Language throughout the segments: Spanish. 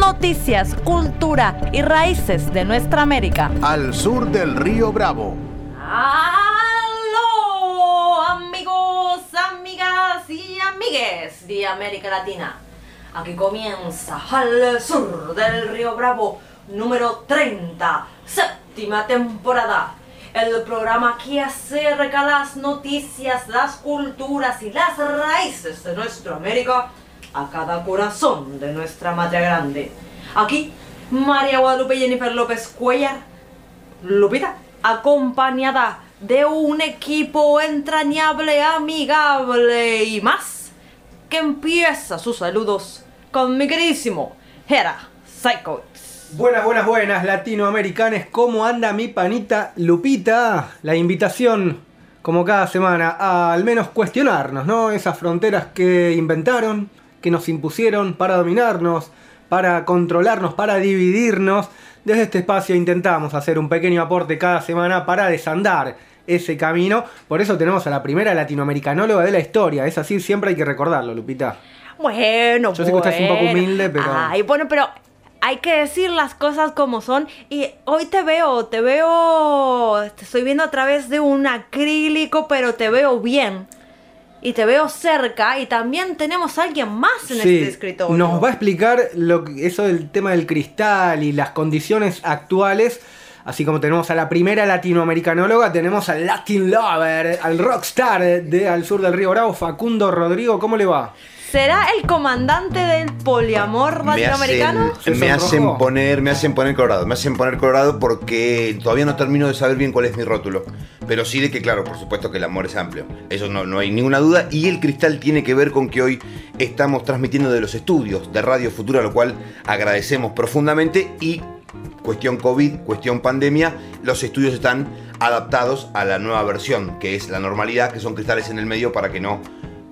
Noticias, cultura y raíces de nuestra América. Al sur del río Bravo. ¡Aló! Amigos, amigas y amigues de América Latina. Aquí comienza Al sur del río Bravo, número 30, séptima temporada. El programa que acerca las noticias, las culturas y las raíces de nuestra América a cada corazón de nuestra madre grande. Aquí, María Guadalupe Jennifer López Cuellar, Lupita, acompañada de un equipo entrañable, amigable y más, que empieza sus saludos con mi queridísimo Hera Psycho. Buenas, buenas, buenas, latinoamericanes. ¿Cómo anda mi panita Lupita? La invitación, como cada semana, a al menos cuestionarnos, ¿no? Esas fronteras que inventaron, que nos impusieron para dominarnos, para controlarnos, para dividirnos. Desde este espacio intentamos hacer un pequeño aporte cada semana para desandar ese camino. Por eso tenemos a la primera latinoamericanóloga de la historia. Es así, siempre hay que recordarlo, Lupita. Bueno, Yo sé que usted es un poco humilde, pero... Ay, bueno, pero hay que decir las cosas como son. Y hoy te veo, te veo, te estoy viendo a través de un acrílico, pero te veo bien. Y te veo cerca y también tenemos a alguien más en Sí, este escritorio. Nos va a explicar lo que- eso del tema del cristal y las condiciones actuales. Así como tenemos a la primera latinoamericanóloga, tenemos al Latin Lover, al rockstar de Al Sur del Río Bravo, Facundo Rodrigo. ¿Cómo le va? ¿Será el comandante del poliamor Me latinoamericano? hacen, me hacen poner, me hacen poner colorado, me hacen poner colorado porque todavía no termino de saber bien cuál es mi rótulo. Pero sí de que, claro, por supuesto que el amor es amplio. Eso no, no hay ninguna duda. Y el cristal tiene que ver con que hoy estamos transmitiendo de los estudios de Radio Futura, lo cual agradecemos profundamente. Y cuestión COVID, cuestión pandemia, los estudios están adaptados a la nueva versión, que es la normalidad, que son cristales en el medio para que no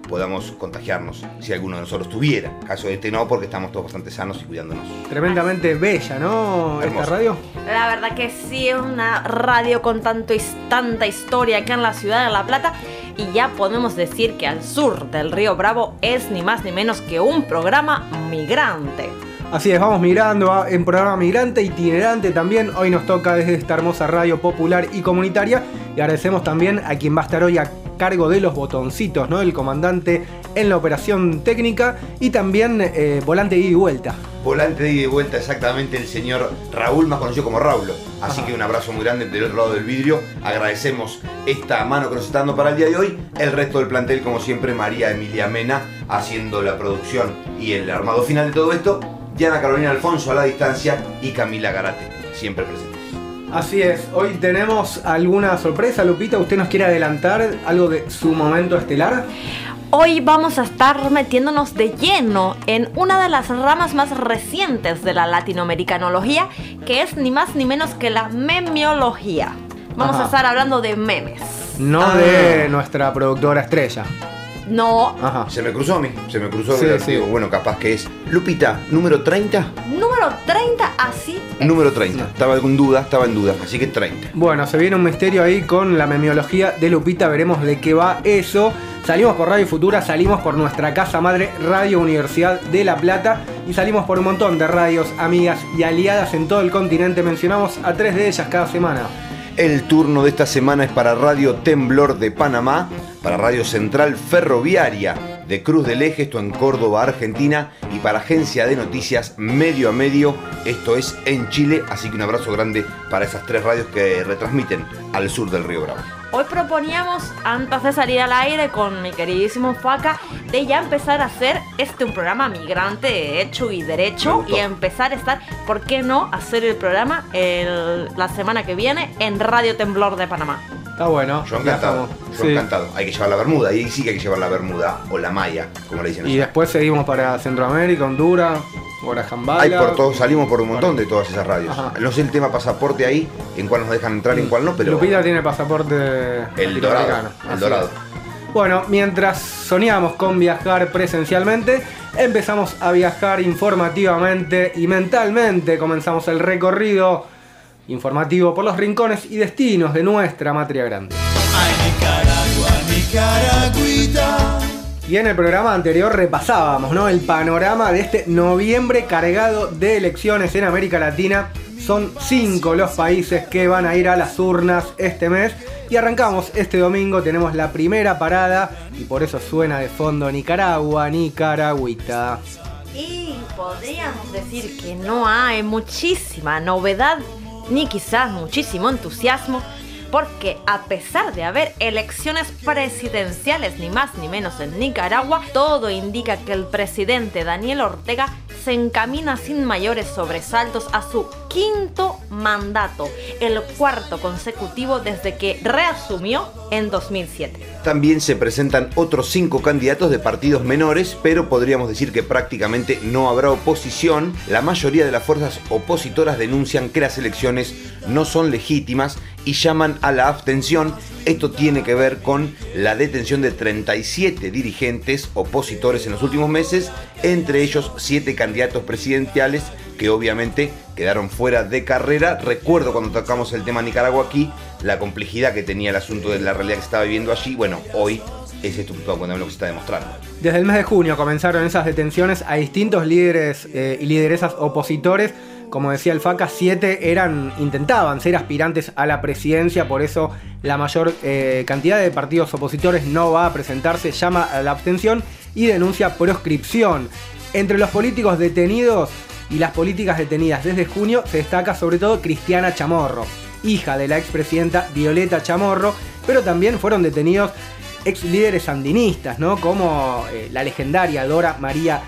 podamos contagiarnos si alguno de nosotros tuviera. Caso de este no, porque estamos todos bastante sanos y cuidándonos. Tremendamente bella, ¿no? Esta Hermosa. radio. La verdad que sí, es una radio con tanto, tanta historia acá en la ciudad de La Plata. Y ya podemos decir que al sur del río Bravo es ni más ni menos que un programa migrante. Así es, vamos migrando a- en programa migrante, itinerante también. Hoy nos toca desde esta hermosa radio popular y comunitaria. Y agradecemos también a quien va a estar hoy a cargo de los botoncitos, ¿no? El comandante en la operación técnica y también eh, volante ida y vuelta. Volante de ida y vuelta exactamente el señor Raúl, más conocido como Raulo. Así Ajá. que un abrazo muy grande del otro lado del vidrio. Agradecemos esta mano que nos está dando para el día de hoy. El resto del plantel, como siempre, María Emilia Mena haciendo la producción y el armado final de todo esto. Diana Carolina Alfonso a la distancia y Camila Garate, siempre presentes. Así es, hoy tenemos alguna sorpresa, Lupita. ¿Usted nos quiere adelantar algo de su momento estelar? Hoy vamos a estar metiéndonos de lleno en una de las ramas más recientes de la latinoamericanología, que es ni más ni menos que la memiología. Vamos Ajá. a estar hablando de memes. No Ah. de nuestra productora estrella. No, Ajá. Se me cruzó a mí, se me cruzó. Sí, el sí. Bueno, capaz que es Lupita, número 30. número 30, así es. Número 30. Estaba en duda, estaba en duda. Así que 30. Bueno, se viene un misterio ahí con la memiología de Lupita, veremos de qué va eso. Salimos por Radio Futura, salimos por nuestra casa madre Radio Universidad de La Plata y salimos por un montón de radios amigas y aliadas en todo el continente. Mencionamos a tres de ellas cada semana. El turno de esta semana es para Radio Temblor de Panamá, para Radio Central Ferroviaria de Cruz del Eje, esto en Córdoba, Argentina, y para Agencia de Noticias Medio a Medio, esto es en Chile, así que un abrazo grande para esas tres radios que retransmiten al sur del Río Bravo. Hoy proponíamos, antes de salir al aire con mi queridísimo Faca, de ya empezar a hacer este un programa migrante de hecho y derecho y empezar a estar, ¿por qué no?, hacer el programa el- la semana que viene en Radio Temblor de Panamá. Está bueno. Yo encantado, yo Sí. encantado. Hay que llevar la bermuda, y ahí sí que hay que llevar la bermuda, o la malla, como le dicen Y después seguimos para Centroamérica, Honduras. Hay por todos, salimos por un montón de todas esas radios. Ajá. No sé el tema pasaporte ahí, en cuál nos dejan entrar y en cuál no, pero. Lupita tiene pasaporte El dorado. El dorado. es. Bueno, mientras soñamos con viajar presencialmente, empezamos a viajar informativamente y mentalmente. Comenzamos el recorrido informativo por los rincones y destinos de nuestra matria grande. Y en el programa anterior repasábamos ¿no? el panorama de este noviembre cargado de elecciones en América Latina. Son cinco los países que van a ir a las urnas este mes. Y arrancamos este domingo, tenemos la primera parada y por eso suena de fondo Nicaragua, Nicaragüita. Y podríamos decir que no hay muchísima novedad, ni quizás muchísimo entusiasmo, porque a pesar de haber elecciones presidenciales ni más ni menos en Nicaragua, todo indica que el presidente Daniel Ortega se encamina sin mayores sobresaltos a su quinto mandato, el cuarto consecutivo desde que reasumió en 2007. También se presentan otros cinco candidatos de partidos menores, pero podríamos decir que prácticamente no habrá oposición. La mayoría de las fuerzas opositoras denuncian que las elecciones no son legítimas y llaman a la abstención. Esto tiene que ver con la detención de 37 dirigentes opositores en los últimos meses, entre ellos 7 candidatos presidenciales que obviamente quedaron fuera de carrera. Recuerdo cuando tocamos el tema Nicaragua aquí, la complejidad que tenía el asunto de la realidad que se estaba viviendo allí. Bueno, hoy es esto lo que se está demostrando. Desde el mes de junio comenzaron esas detenciones a distintos líderes eh, y lideresas opositores. Como decía el FACA, siete eran, intentaban ser aspirantes a la presidencia, por eso la mayor eh, cantidad de partidos opositores no va a presentarse, llama a la abstención y denuncia proscripción. Entre los políticos detenidos y las políticas detenidas desde junio se destaca sobre todo Cristiana Chamorro, hija de la expresidenta Violeta Chamorro, pero también fueron detenidos ex líderes sandinistas, ¿no? Como eh, la legendaria Dora María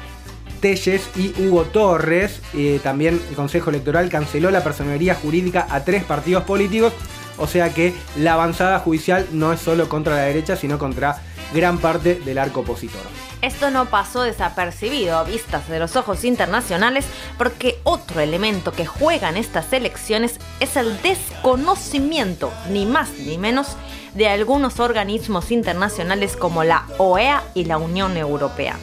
Telles y Hugo Torres. Eh, también el Consejo Electoral canceló la personería jurídica a tres partidos políticos. O sea que la avanzada judicial no es solo contra la derecha, sino contra gran parte del arco opositor. Esto no pasó desapercibido a vistas de los ojos internacionales porque otro elemento que juega en estas elecciones es el desconocimiento, ni más ni menos, de algunos organismos internacionales como la OEA y la Unión Europea.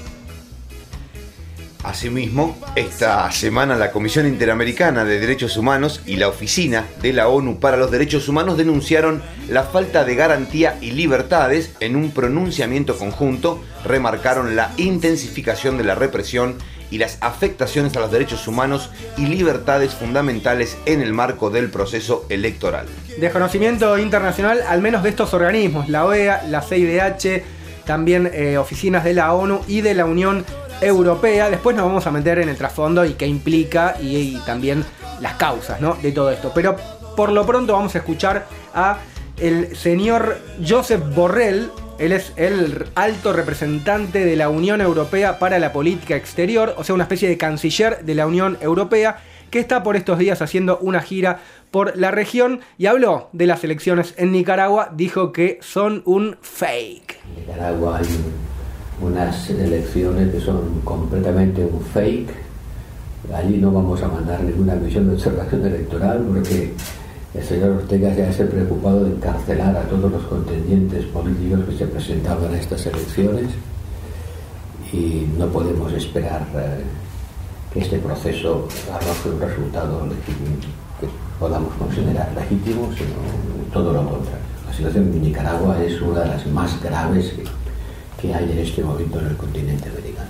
Asimismo, esta semana la Comisión Interamericana de Derechos Humanos y la Oficina de la ONU para los Derechos Humanos denunciaron la falta de garantía y libertades en un pronunciamiento conjunto, remarcaron la intensificación de la represión y las afectaciones a los derechos humanos y libertades fundamentales en el marco del proceso electoral. Desconocimiento internacional, al menos de estos organismos, la OEA, la CIDH, también eh, oficinas de la ONU y de la Unión Europea. Después nos vamos a meter en el trasfondo y qué implica y, también las causas ¿no? de todo esto. Pero por lo pronto vamos a escuchar a el señor Joseph Borrell. Él es el alto representante de la Unión Europea para la política exterior, o sea, una especie de canciller de la Unión Europea, que está por estos días haciendo una gira por la región y habló de las elecciones en Nicaragua, dijo que son un fake. Nicaragua unas elecciones que son completamente un fake. Allí no vamos a mandar ninguna misión de observación electoral porque el señor Ortega ya se ha preocupado de encarcelar a todos los contendientes políticos que se presentaban a estas elecciones y no podemos esperar eh, que este proceso arroje un resultado que podamos considerar legítimo, sino todo lo contrario. La situación en Nicaragua es una de las más graves que, que hay en este momento en el continente americano.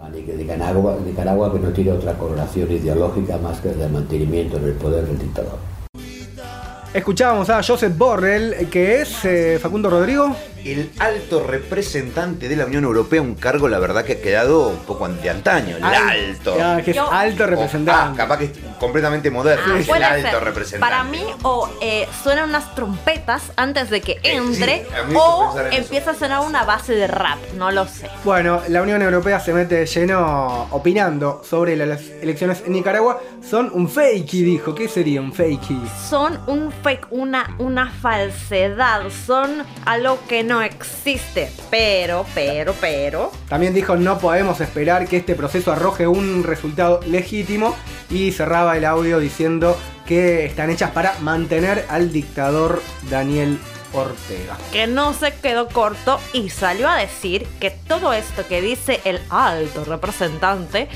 La Nicaragua, Nicaragua que no tiene otra coloración ideológica más que el de mantenimiento en el poder del dictador. Escuchábamos a Joseph Borrell, que es eh, Facundo Rodrigo. El alto representante de la Unión Europea, un cargo, la verdad, que ha quedado un poco de antaño. El Al- alto. Ya, que es Yo- alto Ah, representante. capaz que completamente moderno. Ah, es el alto ser. representante. Para mí, o eh, suenan unas trompetas antes de que entre, sí, o eso. empieza a sonar una base de rap, no lo sé. Bueno, la Unión Europea se mete de lleno opinando sobre las elecciones en Nicaragua. Son un fakey, dijo. ¿Qué sería un fakey? Son un fake, una, una falsedad, son algo que no existe. Pero, pero, pero. También dijo no podemos esperar que este proceso arroje un resultado legítimo y cerraba el audio diciendo que están hechas para mantener al dictador Daniel Ortega. Que no se quedó corto y salió a decir que todo esto que dice el alto representante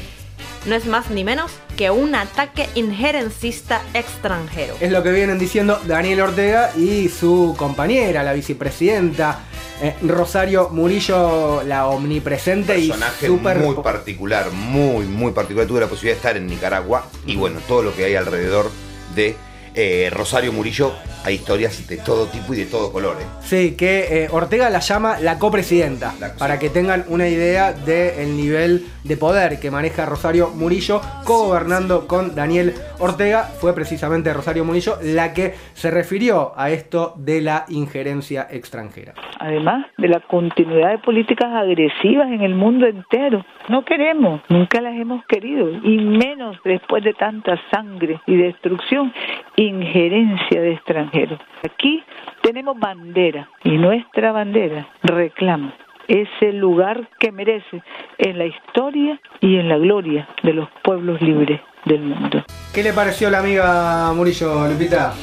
no es más ni menos que un ataque injerencista extranjero. Es lo que vienen diciendo Daniel Ortega y su compañera, la vicepresidenta eh, Rosario Murillo, la omnipresente y personaje super muy particular, muy, muy particular. Tuve la posibilidad de estar en Nicaragua y bueno, todo lo que hay alrededor de eh, Rosario Murillo, hay historias de todo tipo y de todo color. ¿eh? Sí, que eh, Ortega la llama la copresidenta, para que tengan una idea del nivel de poder que maneja Rosario Murillo, co-gobernando con Daniel Ortega. Fue precisamente Rosario Murillo la que se refirió a esto de la injerencia extranjera. Además de la continuidad de políticas agresivas en el mundo entero. No queremos, nunca las hemos querido, y menos después de tanta sangre y destrucción, injerencia de extranjeros. Aquí tenemos bandera y nuestra bandera reclama ese lugar que merece en la historia y en la gloria de los pueblos libres del mundo. ¿Qué le pareció la amiga Murillo, Lupita?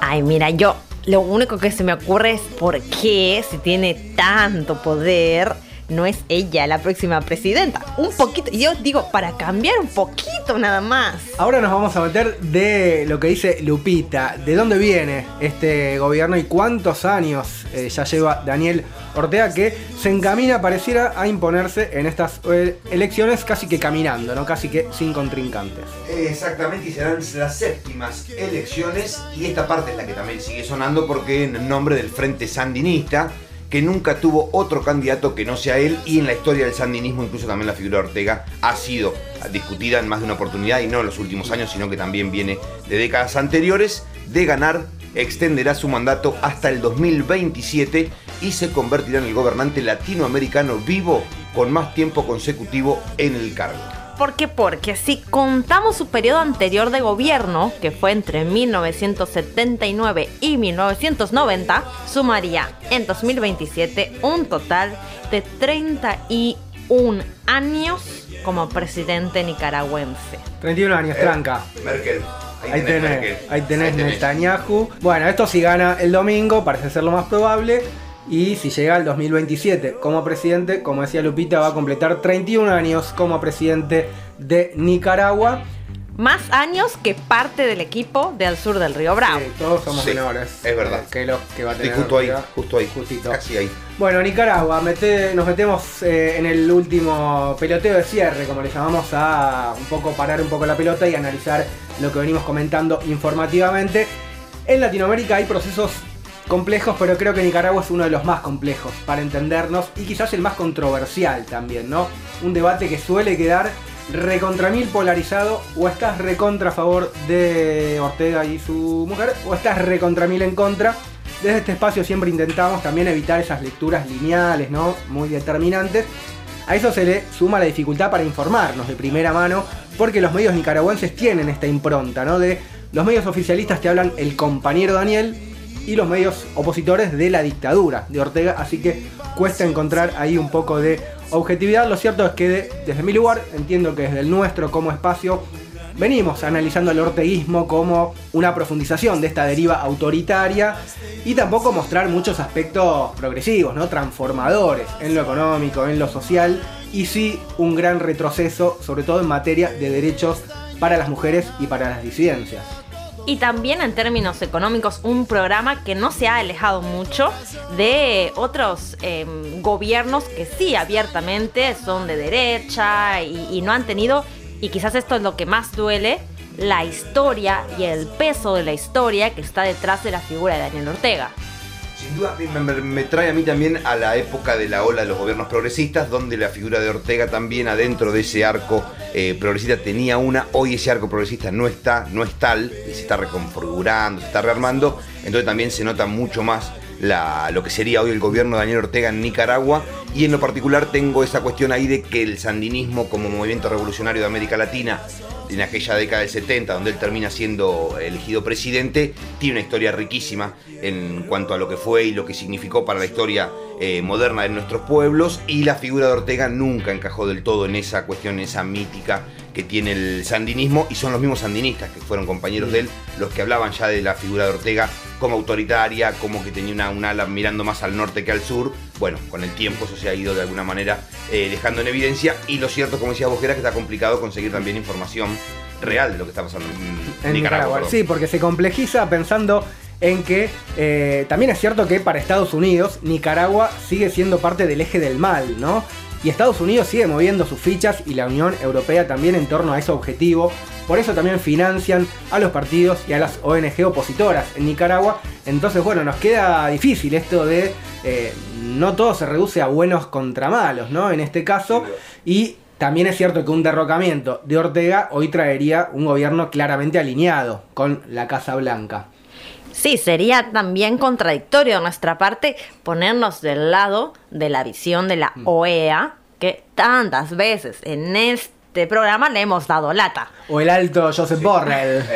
Ay, mira, yo lo único que se me ocurre es por qué, si tiene tanto poder, no es ella la próxima presidenta. Un poquito, yo digo, para cambiar un poquito nada más. Ahora nos vamos a meter de lo que dice Lupita, de dónde viene este gobierno y cuántos años eh, ya lleva Daniel Ortega que se encamina, pareciera, a imponerse en estas eh, elecciones casi que caminando, ¿no? Casi que sin contrincantes. Exactamente, y serán las séptimas elecciones y esta parte es la que también sigue sonando porque en nombre del Frente Sandinista, que nunca tuvo otro candidato que no sea él y en la historia del sandinismo incluso también la figura de Ortega ha sido discutida en más de una oportunidad y no en los últimos años, sino que también viene de décadas anteriores, de ganar extenderá su mandato hasta el 2027 y se convertirá en el gobernante latinoamericano vivo con más tiempo consecutivo en el cargo. ¿Por qué? Porque si contamos su periodo anterior de gobierno, que fue entre 1979 y 1990, sumaría en 2027 un total de 31 años como presidente nicaragüense. 31 años, tranca. Merkel. Ahí tenés, ahí tenés Netanyahu. Bueno, esto si gana el domingo, parece ser lo más probable. Y si llega al 2027 como presidente, como decía Lupita, va a completar 31 años como presidente de Nicaragua. Más años que parte del equipo del sur del Río Bravo. Sí, todos somos Sí, menores. es verdad. eh, Que los que va a tener. justo ahí, justo ahí, Justito. casi ahí. Bueno, Nicaragua, mete- nos metemos eh, en el último peloteo de cierre, como le llamamos, a un poco parar un poco la pelota y analizar lo que venimos comentando informativamente. En Latinoamérica hay procesos complejos, pero creo que Nicaragua es uno de los más complejos para entendernos y quizás el más controversial también, ¿no? Un debate que suele quedar recontra mil polarizado, o estás recontra a favor de Ortega y su mujer, o estás recontra mil en contra. Desde este espacio siempre intentamos también evitar esas lecturas lineales, ¿no? Muy determinantes. A eso se le suma la dificultad para informarnos de primera mano, porque los medios nicaragüenses tienen esta impronta, ¿no? De los medios oficialistas te hablan el compañero Daniel y los medios opositores de la dictadura de Ortega, así que cuesta encontrar ahí un poco de objetividad. Lo cierto es que de- desde mi lugar, entiendo que desde el nuestro como espacio, venimos analizando el orteguismo como una profundización de esta deriva autoritaria y tampoco mostrar muchos aspectos progresivos, ¿no? transformadores en lo económico, en lo social y sí un gran retroceso, sobre todo en materia de derechos para las mujeres y para las disidencias. Y también en términos económicos, un programa que no se ha alejado mucho de otros eh, gobiernos que sí abiertamente son de derecha y, y no han tenido, y quizás esto es lo que más duele, la historia y el peso de la historia que está detrás de la figura de Daniel Ortega. Sin duda me, trae a mí también a la época de la ola de los gobiernos progresistas, donde la figura de Ortega también adentro de ese arco eh, progresista tenía una. Hoy ese arco progresista no está, no es tal, y se está reconfigurando, se está rearmando. Entonces también se nota mucho más lo que sería hoy el gobierno de Daniel Ortega en Nicaragua Y en lo particular tengo esa cuestión ahí de que el sandinismo como movimiento revolucionario de América Latina, en aquella década del 70, donde él termina siendo elegido presidente, tiene una historia riquísima en cuanto a lo que fue y lo que significó para la historia eh, moderna de nuestros pueblos. Y la figura de Ortega nunca encajó del todo en esa cuestión, en esa mítica que tiene el sandinismo. Y son los mismos sandinistas que fueron compañeros de él los que hablaban ya de la figura de Ortega como autoritaria, como que tenía una, un ala mirando más al norte que al sur. Bueno, con el tiempo eso se ha ido de alguna manera eh, dejando en evidencia. Y lo cierto, como decía Bojera, que está complicado conseguir también información real de lo que está pasando en, En Nicaragua. Nicaragua. Sí, porque se complejiza pensando en que eh, también es cierto que para Estados Unidos Nicaragua sigue siendo parte del eje del mal, ¿no? Y Estados Unidos sigue moviendo sus fichas y la Unión Europea también en torno a ese objetivo. Por eso también financian a los partidos y a las ONG opositoras en Nicaragua. Entonces, bueno, nos queda difícil esto de eh, no todo se reduce a buenos contra malos, ¿no? En este caso. Y también es cierto que un derrocamiento de Ortega hoy traería un gobierno claramente alineado con la Casa Blanca. Sí, sería también contradictorio de nuestra parte ponernos del lado de la visión de la OEA, que tantas veces en este programa le hemos dado lata. O el alto Joseph Borrell.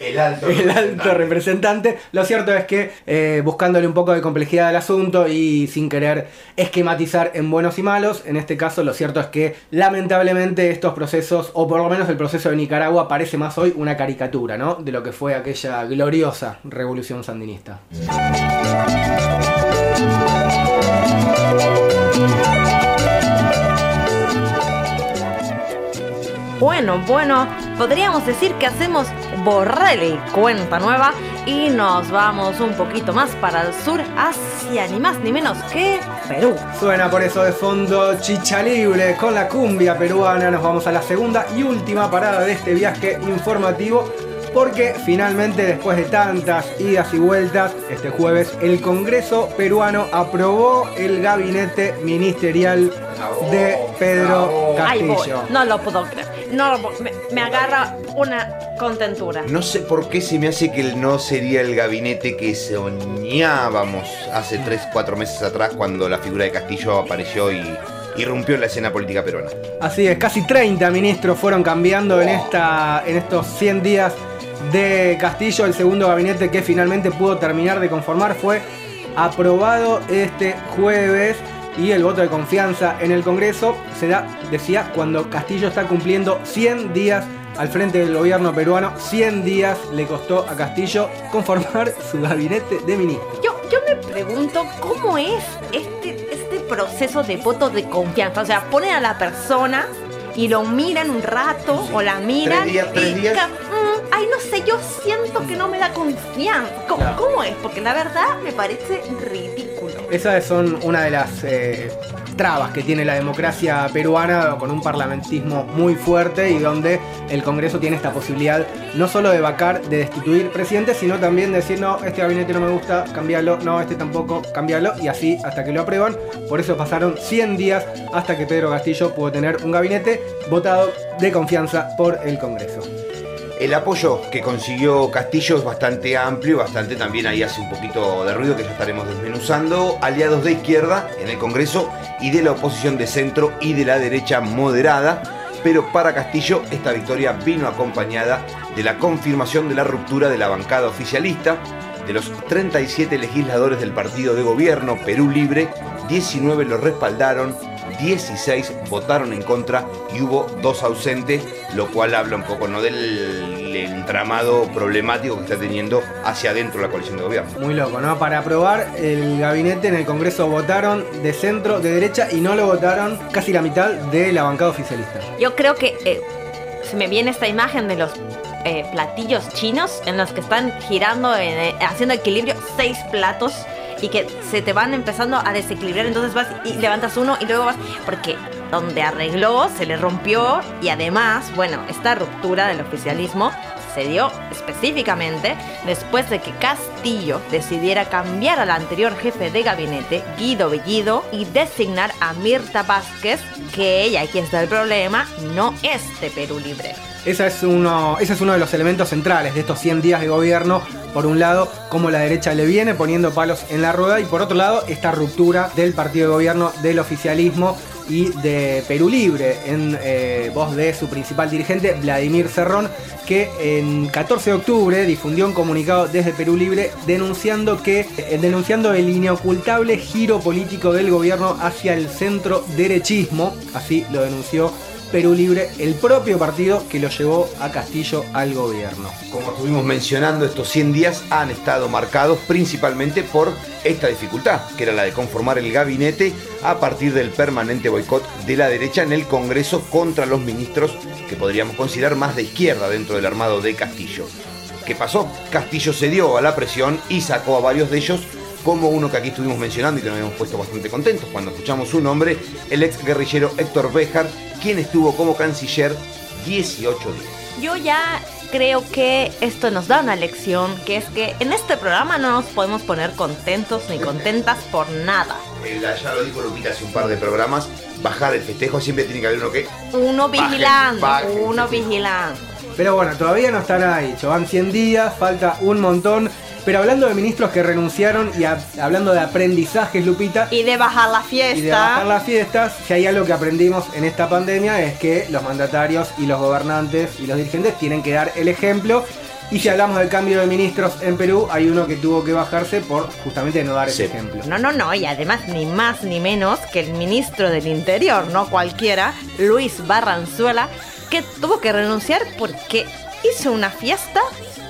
El alto. El alto representante. Lo cierto es que eh, buscándole un poco de complejidad al asunto y sin querer esquematizar en buenos y malos, en este caso lo cierto es que lamentablemente estos procesos, o por lo menos el proceso de Nicaragua, parece más hoy una caricatura, ¿no? De lo que fue aquella gloriosa revolución sandinista. Bueno, bueno, podríamos decir que hacemos borrar y cuenta nueva y nos vamos un poquito más para el sur, hacia ni más ni menos que Perú. Suena por eso de fondo Chicha Libre con la cumbia peruana. Nos vamos a la segunda y última parada de este viaje informativo. Porque finalmente, después de tantas idas y vueltas, este jueves el Congreso peruano aprobó el gabinete ministerial de Pedro Castillo. no lo puedo creer. No lo puedo- me, me agarra una contentura. No sé por qué se me hace que no sería el gabinete que soñábamos hace 3, 4 meses atrás cuando la figura de Castillo apareció y irrumpió en la escena política peruana. Así es, casi 30 ministros fueron cambiando en, esta, en estos 100 días de Castillo. El segundo gabinete que finalmente pudo terminar de conformar fue aprobado este jueves y el voto de confianza en el Congreso se da, decía, cuando Castillo está cumpliendo 100 días al frente del gobierno peruano. 100 días le costó a Castillo conformar su gabinete de ministros. Yo, yo me pregunto cómo es este, este proceso de voto de confianza. O sea, ponen a la persona y lo miran un rato o la miran. Tres días, tres y días. mm, ay, no sé, yo siento que no me da confianza. ¿Cómo, cómo es? Porque la verdad me parece ridículo. Esas son una de las eh, trabas que tiene la democracia peruana con un parlamentismo muy fuerte y donde el Congreso tiene esta posibilidad no solo de vacar, de destituir presidentes, sino también de decir, no, este gabinete no me gusta, cambiarlo, no, este tampoco, cambiarlo, y así hasta que lo aprueban. Por eso pasaron 100 días hasta que Pedro Castillo pudo tener un gabinete votado de confianza por el Congreso. El apoyo que consiguió Castillo es bastante amplio, bastante también ahí hace un poquito de ruido que ya estaremos desmenuzando. Aliados de izquierda en el Congreso y de la oposición de centro y de la derecha moderada. Pero para Castillo esta victoria vino acompañada de la confirmación de la ruptura de la bancada oficialista. De los 37 legisladores del partido de gobierno Perú Libre, 19 lo respaldaron, 16 votaron en contra y hubo dos ausentes, lo cual habla un poco ¿no? del entramado problemático que está teniendo hacia adentro la coalición de gobierno. Muy loco, ¿no? Para aprobar el gabinete en el Congreso votaron de centro, de derecha y no lo votaron casi la mitad de la bancada oficialista. Yo creo que eh, se me viene esta imagen de los eh, platillos chinos en los que están girando, en, eh, haciendo equilibrio seis platos y que se te van empezando a desequilibrar. Entonces vas y levantas uno y luego vas. Porque donde arregló se le rompió y además, bueno, esta ruptura del oficialismo se dio específicamente después de que Castillo decidiera cambiar al anterior jefe de gabinete, Guido Bellido, y designar a Mirta Vázquez, que ella, aquí está el problema, no es de Perú Libre. Esa es uno, ese es uno de los elementos centrales de estos 100 días de gobierno. Por un lado, cómo la derecha le viene poniendo palos en la rueda y por otro lado, esta ruptura del partido de gobierno, del oficialismo y de Perú Libre, en eh, voz de su principal dirigente, Vladimir Cerrón, que en 14 de octubre difundió un comunicado desde Perú Libre denunciando que eh, denunciando el inocultable giro político del gobierno hacia el centro derechismo, así lo denunció Perú Libre, el propio partido que lo llevó a Castillo al gobierno. Como estuvimos mencionando, estos 100 días han estado marcados principalmente por esta dificultad, que era la de conformar el gabinete a partir del permanente boicot de la derecha en el Congreso contra los ministros que podríamos considerar más de izquierda dentro del armado de Castillo. ¿Qué pasó? Castillo cedió a la presión y sacó a varios de ellos como uno que aquí estuvimos mencionando y que nos habíamos puesto bastante contentos cuando escuchamos su nombre, el ex guerrillero Héctor Béjar, quien estuvo como canciller 18 días. Yo ya creo que esto nos da una lección, que es que en este programa no nos podemos poner contentos ni contentas por nada. ya lo dijo Lupita hace un par de programas, bajar el festejo siempre tiene que haber uno que... Uno vigilando, uno vigilando. Pero bueno, todavía no están ahí, van 100 días, falta un montón. Pero hablando de ministros que renunciaron y hablando de aprendizajes, Lupita. Y de bajar la fiesta. Y de bajar las fiestas, si hay algo que aprendimos en esta pandemia es que los mandatarios y los gobernantes y los dirigentes tienen que dar el ejemplo. Y si hablamos del cambio de ministros en Perú, hay uno que tuvo que bajarse por justamente no dar ese ejemplo. No, no, no, y además ni más ni menos que el ministro del Interior, no cualquiera, Luis Barranzuela, que tuvo que renunciar porque hizo una fiesta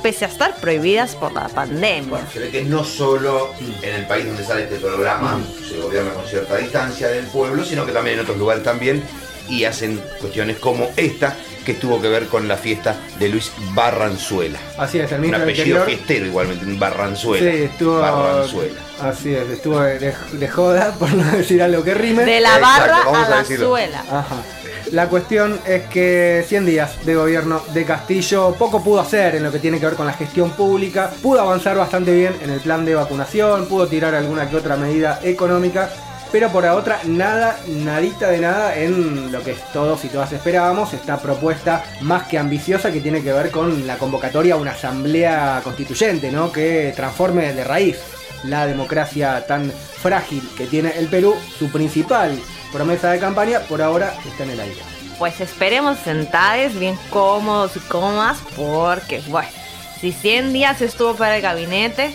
pese a estar prohibidas por la pandemia. Bueno, se ve que no solo en el país donde sale este programa se gobierna con cierta distancia del pueblo, sino que también en otros lugares también y hacen cuestiones como esta que tuvo que ver con la fiesta de Luis Barranzuela. Así es, el mismo Un apellido fiestero igualmente, Barranzuela. Sí, estuvo. Barranzuela. Así es, estuvo de, joda, por no decir algo que rime. De la barra a, la suela. Ajá. La cuestión es que 100 días de gobierno de Castillo poco pudo hacer en lo que tiene que ver con la gestión pública, pudo avanzar bastante bien en el plan de vacunación, pudo tirar alguna que otra medida económica, pero por otra nada, nadita de nada en lo que todos y todas esperábamos, esta propuesta más que ambiciosa que tiene que ver con la convocatoria a una asamblea constituyente, ¿no? Que transforme de raíz la democracia tan frágil que tiene el Perú, su principal promesa de campaña por ahora está en el aire. Pues esperemos sentados, bien cómodos y cómodas, porque, bueno, si 100 días estuvo para el gabinete,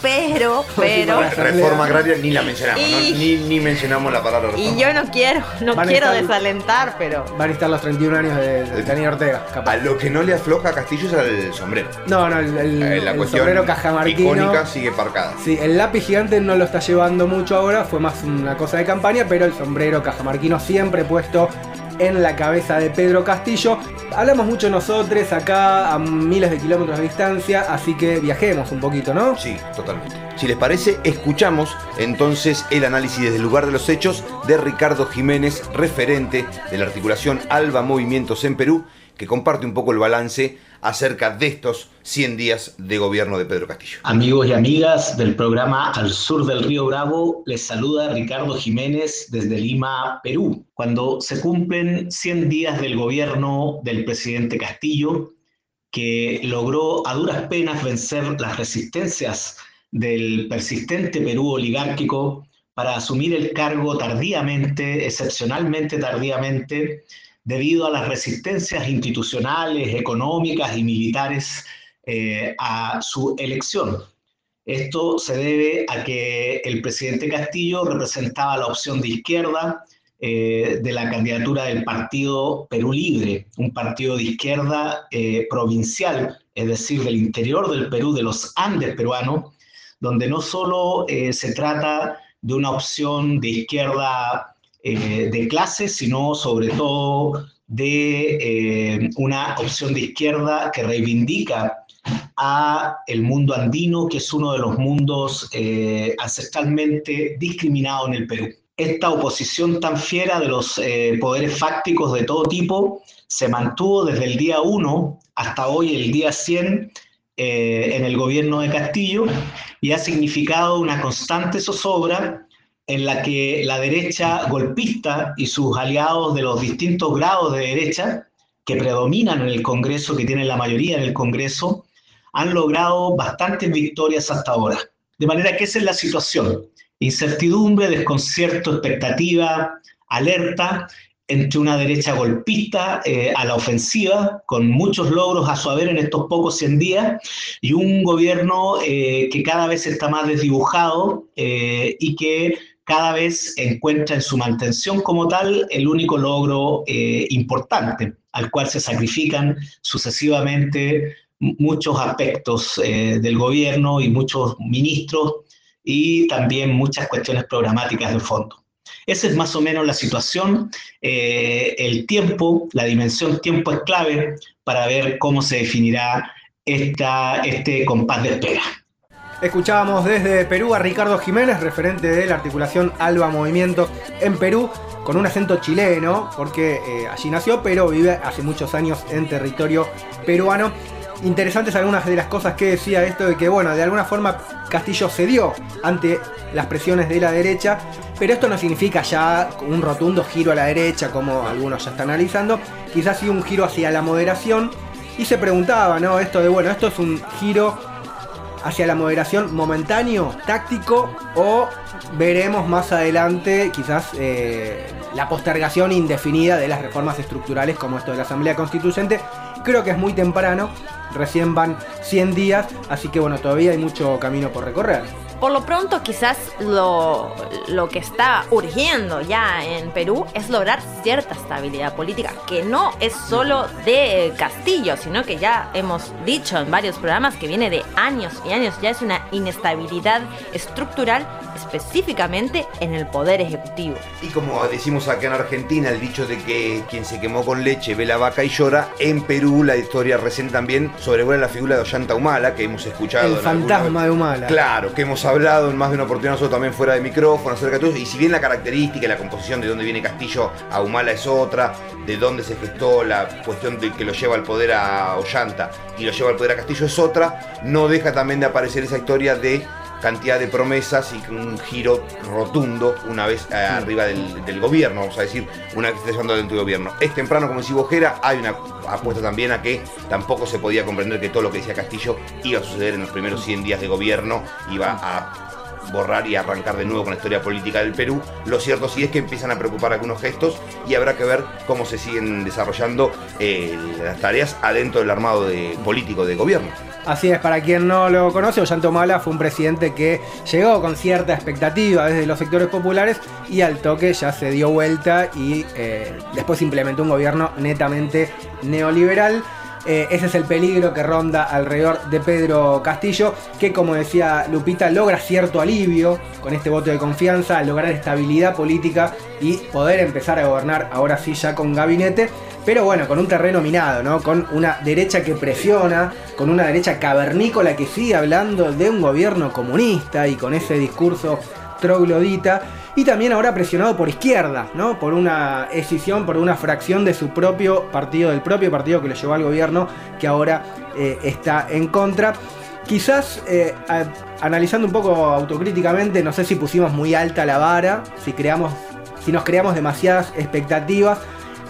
pero, pero. Reforma agraria ni la mencionamos, ni, mencionamos la palabra reforma. Y yo no quiero, no quiero desalentar, pero. Van a estar los 31 años de, de Ortega. A lo que no le afloja a Castillo es al sombrero. No, no, el, eh, la sombrero cajamarquino. icónica sigue parcada. Sí, el lápiz gigante no lo está llevando mucho ahora, fue más una cosa de campaña, pero el sombrero cajamarquino siempre puesto en la cabeza de Pedro Castillo. Hablamos mucho nosotros acá a miles de kilómetros de distancia, así que viajemos un poquito, ¿no? Sí, totalmente. Si les parece, escuchamos entonces el análisis desde el lugar de los hechos de Ricardo Jiménez, referente de la articulación Alba Movimientos en Perú, que comparte un poco el balance acerca de estos 100 días de gobierno de Pedro Castillo. Amigos y amigas del programa Al Sur del Río Bravo, les saluda Ricardo Jiménez desde Lima, Perú. Cuando se cumplen 100 días del gobierno del presidente Castillo, que logró a duras penas vencer las resistencias del persistente Perú oligárquico para asumir el cargo tardíamente, excepcionalmente tardíamente, debido a las resistencias institucionales, económicas y militares eh, a su elección. Esto se debe a que el presidente Castillo representaba la opción de izquierda eh, de la candidatura del Partido Perú Libre, un partido de izquierda eh, provincial, es decir, del interior del Perú, de los Andes peruanos, donde no solo se trata de una opción de izquierda eh, de clase, sino sobre todo de eh, una opción de izquierda que reivindica a el mundo andino, que es uno de los mundos eh, ancestralmente discriminados en el Perú. Esta oposición tan fiera de los poderes fácticos de todo tipo se mantuvo desde el día 1 hasta hoy, el día 100, eh, en el gobierno de Castillo y ha significado una constante zozobra en la que la derecha golpista y sus aliados de los distintos grados de derecha que predominan en el Congreso, que tienen la mayoría en el Congreso, han logrado bastantes victorias hasta ahora. De manera que esa es la situación. Incertidumbre, desconcierto, expectativa, alerta entre una derecha golpista eh, a la ofensiva, con muchos logros a su haber en estos pocos 100 días, y un gobierno eh, que cada vez está más desdibujado eh, y que cada vez encuentra en su mantención como tal el único logro importante, al cual se sacrifican sucesivamente muchos aspectos del gobierno y muchos ministros y también muchas cuestiones programáticas de fondo. Esa es más o menos la situación. Eh, el tiempo, la dimensión tiempo es clave para ver cómo se definirá esta, este compás de espera. Escuchábamos desde Perú a Ricardo Jiménez, referente de la articulación Alba Movimiento en Perú, con un acento chileno, porque eh, allí nació, pero vive hace muchos años en territorio peruano interesantes algunas de las cosas que decía esto de que, bueno, de alguna forma Castillo cedió ante las presiones de la derecha, pero esto no significa ya un rotundo giro a la derecha, como algunos ya están analizando, quizás sí un giro hacia la moderación, y se preguntaba, ¿no? Esto de, bueno, esto es un giro hacia la moderación momentáneo, táctico, o veremos más adelante quizás eh, la postergación indefinida de las reformas estructurales como esto de la Asamblea Constituyente. Creo que es muy temprano, recién van 100 días, así que bueno, todavía hay mucho camino por recorrer. Por lo pronto, quizás lo, lo, que está urgiendo ya en Perú es lograr cierta estabilidad política, que no es solo de Castillo, sino que ya hemos dicho en varios programas que viene de años y años, ya es una inestabilidad estructural específicamente en el poder ejecutivo. Y como decimos acá en Argentina, el dicho de que quien se quemó con leche ve la vaca y llora, en Perú la historia recién también sobrevuela la figura de Ollanta Humala, que hemos escuchado. El fantasma de Humala. Claro, que hemos hablado en más de una oportunidad nosotros también fuera de micrófono acerca de todo eso. Y si bien la característica y la composición de dónde viene Castillo a Humala es otra, de dónde se gestó la cuestión de que lo lleva al poder a Ollanta y lo lleva al poder a Castillo es otra, no deja también de aparecer esa historia de cantidad de promesas y un giro rotundo una vez eh, arriba del, gobierno, vamos a decir, una vez que esté llevando dentro del gobierno. Es temprano, como decía Bojera, hay una apuesta también a que tampoco se podía comprender que todo lo que decía Castillo iba a suceder en los primeros 100 días de gobierno, iba a borrar y arrancar de nuevo con la historia política del Perú. Lo cierto sí es que empiezan a preocupar algunos gestos y habrá que ver cómo se siguen desarrollando eh, las tareas adentro del armado de, político de gobierno. Así es, para quien no lo conoce, Ollanta Humala fue un presidente que llegó con cierta expectativa desde los sectores populares y al toque ya se dio vuelta y eh, después implementó un gobierno netamente neoliberal. Eh, ese es el peligro que ronda alrededor de Pedro Castillo, que como decía Lupita, logra cierto alivio con este voto de confianza, lograr estabilidad política y poder empezar a gobernar ahora sí ya con gabinete. Pero bueno, con un terreno minado, ¿no? Con una derecha que presiona, con una derecha cavernícola que sigue hablando de un gobierno comunista y con ese discurso troglodita y también ahora presionado por izquierda, ¿no? Por una escisión, por una fracción de su propio partido, del propio partido que le llevó al gobierno, que ahora eh, está en contra. Quizás eh, analizando un poco autocríticamente, no sé si pusimos muy alta la vara, si creamos, si nos creamos demasiadas expectativas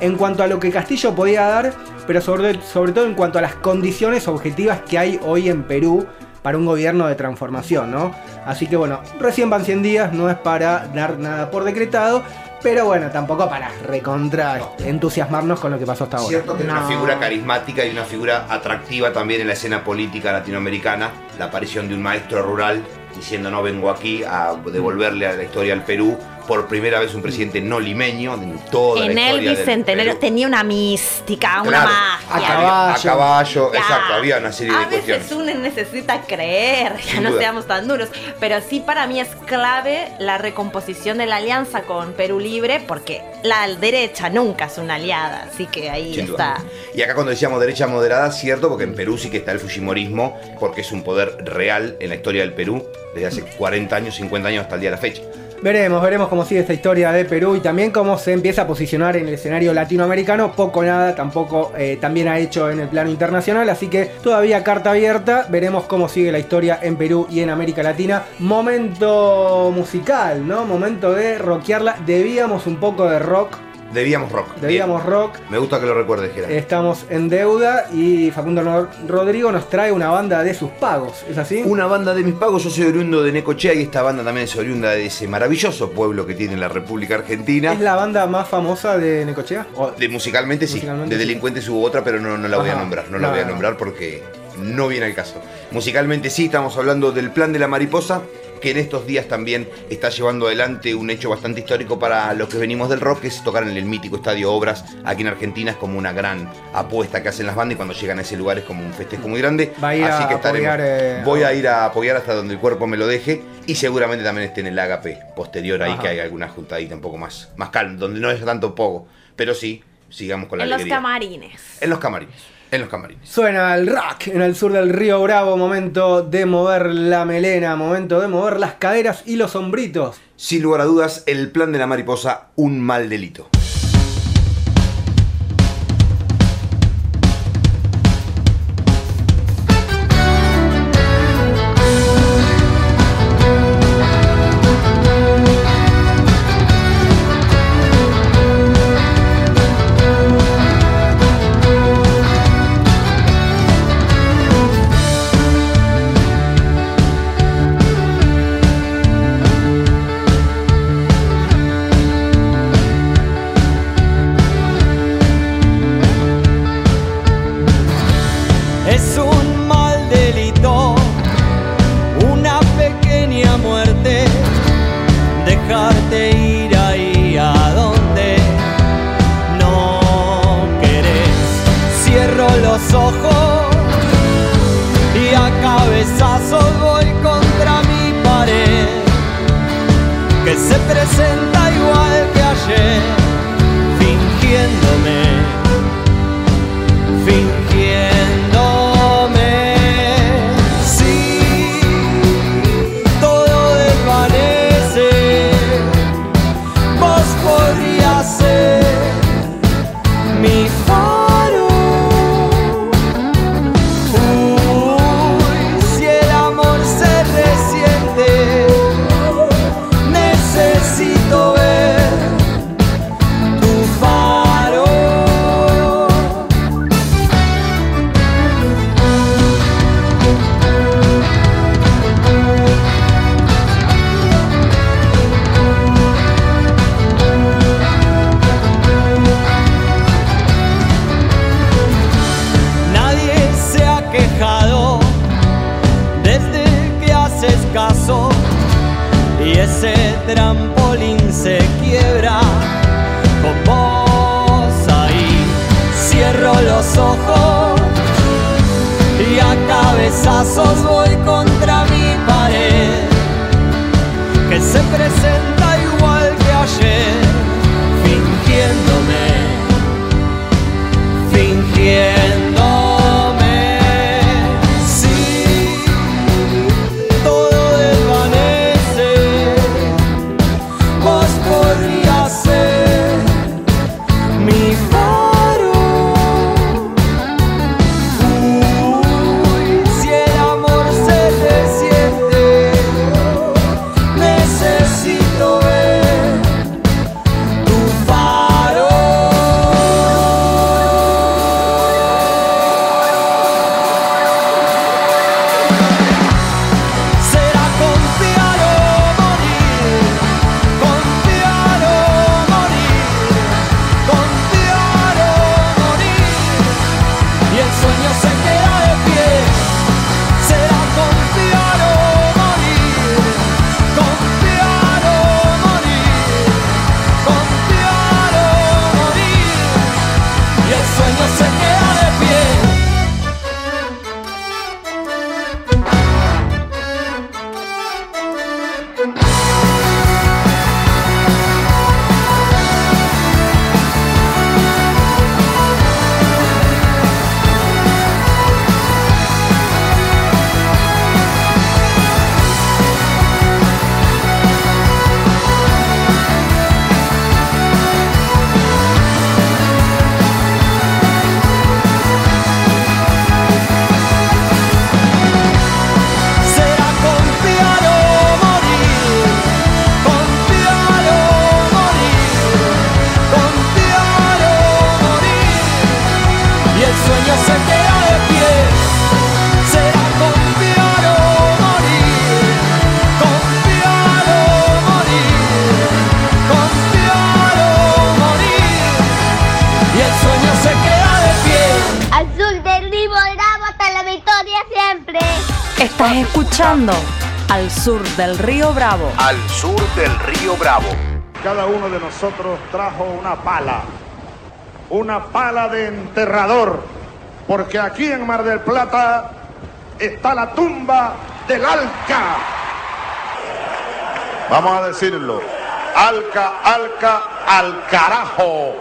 en cuanto a lo que Castillo podía dar, pero sobre, sobre todo en cuanto a las condiciones objetivas que hay hoy en Perú para un gobierno de transformación, ¿no? Así que bueno, recién van 100 días, no es para dar nada por decretado, pero bueno, tampoco para recontra entusiasmarnos con lo que pasó hasta ahora. Cierto que es una figura carismática y una figura atractiva también en la escena política latinoamericana, la aparición de un maestro rural diciendo no vengo aquí a devolverle a la historia al Perú, por primera vez un presidente no limeño en toda en la historia el bicentenario tenía una mística, una Claro, magia. A caballo, a caballo, Ya. exacto, había una serie de A veces cuestiones. uno necesita creer, ya Sin no duda. seamos tan duros. Pero sí para mí es clave la recomposición de la alianza con Perú Libre, porque la derecha nunca es una aliada, así que ahí Sin está. duda. Y acá cuando decíamos derecha moderada, cierto, porque en Perú sí que está el Fujimorismo, porque es un poder real en la historia del Perú desde hace 40 años, 50 años hasta el día de la fecha. Veremos, veremos cómo sigue esta historia de Perú y también cómo se empieza a posicionar en el escenario latinoamericano. Poco nada, tampoco eh, también ha hecho en el plano internacional, así que todavía carta abierta. Veremos cómo sigue la historia en Perú y en América Latina. Momento musical, ¿no? Momento de rockearla. Debíamos un poco de rock Debíamos rock. Debíamos Bien. rock. Me gusta que lo recuerdes, Gerard. Estamos en deuda y Facundo Ro- Rodrigo nos trae una banda de sus pagos, ¿es así? Una banda de mis pagos, yo soy oriundo de Necochea y esta banda también es oriunda de ese maravilloso pueblo que tiene la República Argentina. ¿Es la banda más famosa de Necochea? O- De musicalmente sí, Musicalmente de sí. delincuentes hubo otra, pero no, no la voy a nombrar, no la No, voy a no. nombrar porque no viene al caso. Musicalmente sí, estamos hablando del Plan de la Mariposa, que en estos días también está llevando adelante un hecho bastante histórico para los que venimos del rock, que es tocar en el mítico Estadio Obras aquí en Argentina, es como una gran apuesta que hacen las bandas y cuando llegan a ese lugar es como un festejo muy grande. Va a ir Así a que estaremos- apoyar, eh, voy a ir a apoyar hasta donde el cuerpo me lo deje y seguramente también esté en el Agape posterior ahí Ajá. que hay alguna juntadita un poco más, más calma, donde no es tanto poco, pero sí, sigamos con la En los alegría. camarines. En los camarines. En los camarines. Suena el rock en el sur del río Bravo, momento de mover la melena, momento de mover las caderas y los hombritos. Sin lugar a dudas, el plan de la mariposa, un mal delito. Cabezazos voy escuchando Al Sur del Río Bravo. Al sur del río Bravo. Cada uno de nosotros trajo una pala, una pala de enterrador, porque aquí en Mar del Plata está la tumba del Alca. Vamos a decirlo. Alca, Alca, al carajo.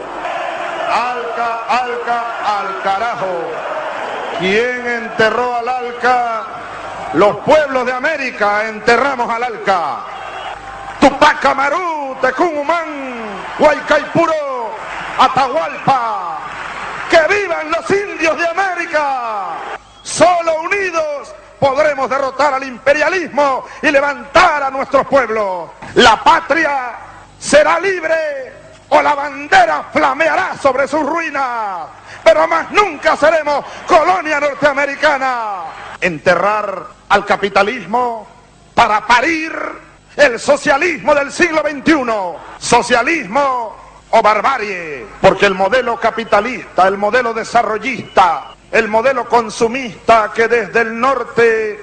Alca, Alca, al carajo. ¿Quién enterró al Alca? Los pueblos de América enterramos al Alca. Tupac Amaru, Tecumumán, Huaycaipuro, Atahualpa. ¡Que vivan los indios de América! Solo unidos podremos derrotar al imperialismo y levantar a nuestros pueblos. La patria será libre o la bandera flameará sobre sus ruinas. Pero más nunca seremos colonia norteamericana. Enterrar al capitalismo para parir el socialismo del siglo XXI. Socialismo o barbarie, porque el modelo capitalista, el modelo desarrollista, el modelo consumista que desde el norte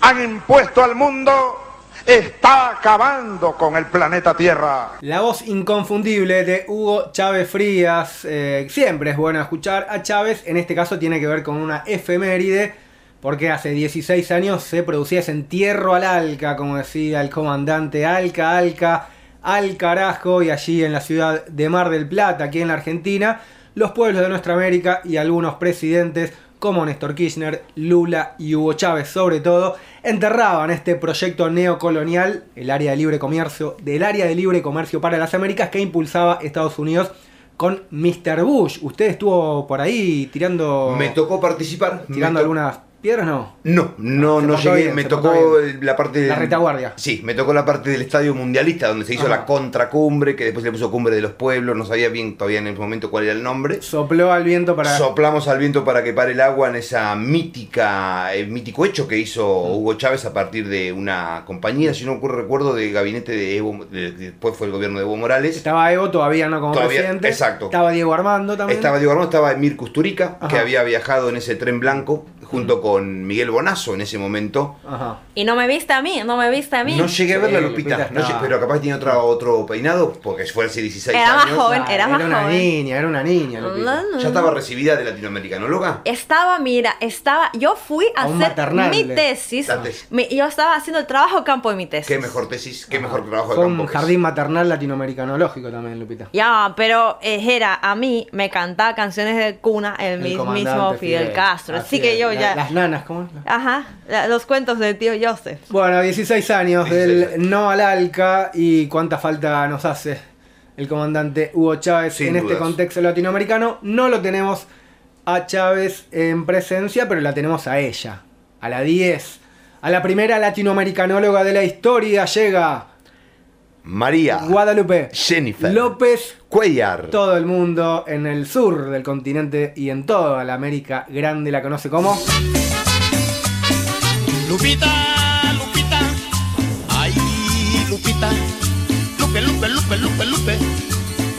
han impuesto al mundo, está acabando con el planeta Tierra. La voz inconfundible de Hugo Chávez Frías. eh, siempre es bueno escuchar a Chávez. En este caso tiene que ver con una efeméride. Porque hace 16 años se producía ese entierro al Alca, como decía el comandante Alca, Alca, al carajo. Y allí en la ciudad de Mar del Plata, aquí en la Argentina, los pueblos de nuestra América y algunos presidentes como Néstor Kirchner, Lula y Hugo Chávez sobre todo, enterraban este proyecto neocolonial, el área de libre comercio, del área de libre comercio para las Américas que impulsaba Estados Unidos con Mr. Bush. Usted estuvo por ahí tirando... Me tocó participar. Tirando to- algunas piedras, ¿no? No, no, Se no llegué. bien, me tocó la parte de La retaguardia. Sí, me tocó la parte del estadio mundialista donde se hizo Ajá. la contracumbre, que después se le puso cumbre de los pueblos, no sabía bien todavía en el momento cuál era el nombre. Sopló al viento para... Soplamos al viento para que pare el agua en esa mítica, el mítico hecho que hizo Hugo Chávez a partir de una compañía, si no recuerdo, de gabinete de Evo, de- después fue el gobierno de Evo Morales. Estaba Evo todavía no como Todavía- presidente. exacto. Estaba Diego Armando también. Estaba Diego Armando, estaba Emir Kusturica, que Ajá. había viajado en ese tren blanco junto con Miguel Bonazo en ese momento. Ajá. Y no me viste a mí, no me viste a mí. No llegué a ver la Sí, Lupita, Lupita no llegué- pero capaz tenía otro, otro peinado, porque fue hace 16 Era más años. joven, era más una joven. niña, era una niña, Lupita. No, no, Ya estaba recibida de latinoamericanóloga. Estaba, mira, estaba, yo fui a hacer maternal, mi tesis. La tesis. Mi- yo estaba haciendo el trabajo campo de mi tesis. Qué mejor tesis, qué mejor trabajo de Fue campo. un jardín maternal latinoamericanológico también, Lupita. Ya, pero eh, era, a mí me cantaba canciones de cuna el, El mismísimo comandante Fidel, Castro. Así, Así que yo la- ya. Las nanas, ¿cómo es? Ajá, la- los cuentos del tío Joseph. Bueno, 16 años 16 del no al ALCA y cuánta falta nos hace el comandante Hugo Chávez Sin en este contexto latinoamericano. No lo tenemos a Chávez en presencia, pero la tenemos a ella, a la 10. A la primera latinoamericanóloga de la historia llega María Guadalupe Jennifer López. Cuellar. Todo el mundo en el sur del continente y en toda la América Grande la conoce como Lupita, Lupita, ay, Lupita, Lupe, Lupe, Lupe, Lupe, Lupe,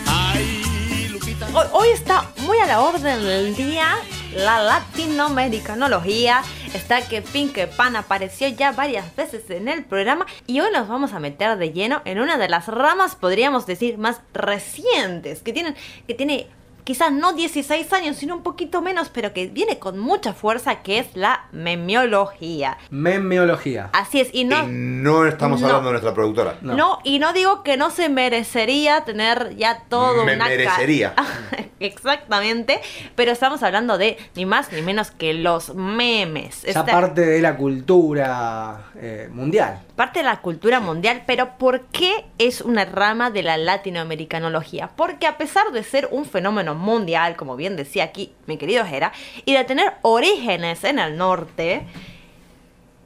ay, Lupita. Hoy, está muy a la orden del día la latinoamericanología. Está que Pin que Pan apareció ya varias veces en el programa y hoy nos vamos a meter de lleno en una de las ramas, podríamos decir, más recientes, que, tienen, que tiene quizás no 16 años, sino un poquito menos, pero que viene con mucha fuerza, que es la memiología. memeología. Así es, y no... Y no estamos No. hablando de nuestra productora. No. y no digo que no se merecería tener ya todo Me una merecería. Exactamente, pero estamos hablando de ni más ni menos que los memes. Ya Esta- parte de la cultura eh, mundial. parte de la cultura mundial, pero ¿por qué es una rama de la latinoamericanología? Porque a pesar de ser un fenómeno mundial, como bien decía aquí mi querido Jera, y de tener orígenes en el norte,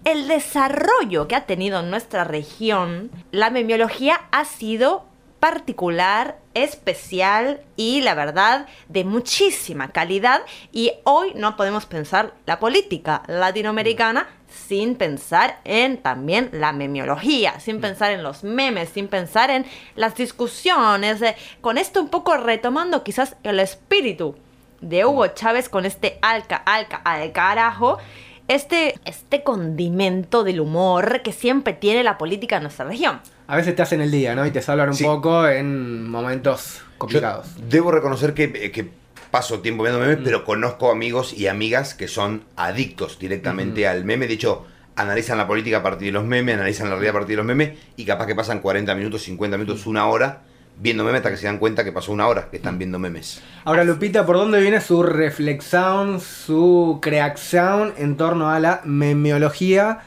el desarrollo que ha tenido en nuestra región, la memiología ha sido particular, especial y la verdad de muchísima calidad. Y hoy no podemos pensar la política latinoamericana sin pensar en también la memiología, sin pensar en los memes, sin pensar en las discusiones, eh, con esto un poco retomando quizás el espíritu de Hugo Chávez con este alca, alca, al carajo, este, este condimento del humor que siempre tiene la política en nuestra región. A veces te hacen el día, ¿no? Y te salvan un Sí. poco en momentos complicados. Debo reconocer que, eh, que paso tiempo viendo memes, pero conozco amigos y amigas que son adictos directamente al meme. De hecho, analizan la política a partir de los memes, analizan la realidad a partir de los memes y capaz que pasan 40 minutos, 50 minutos, una hora viendo memes hasta que se dan cuenta que pasó una hora que están viendo memes. Ahora, Lupita, ¿por dónde viene su reflexión, su creación en torno a la memeología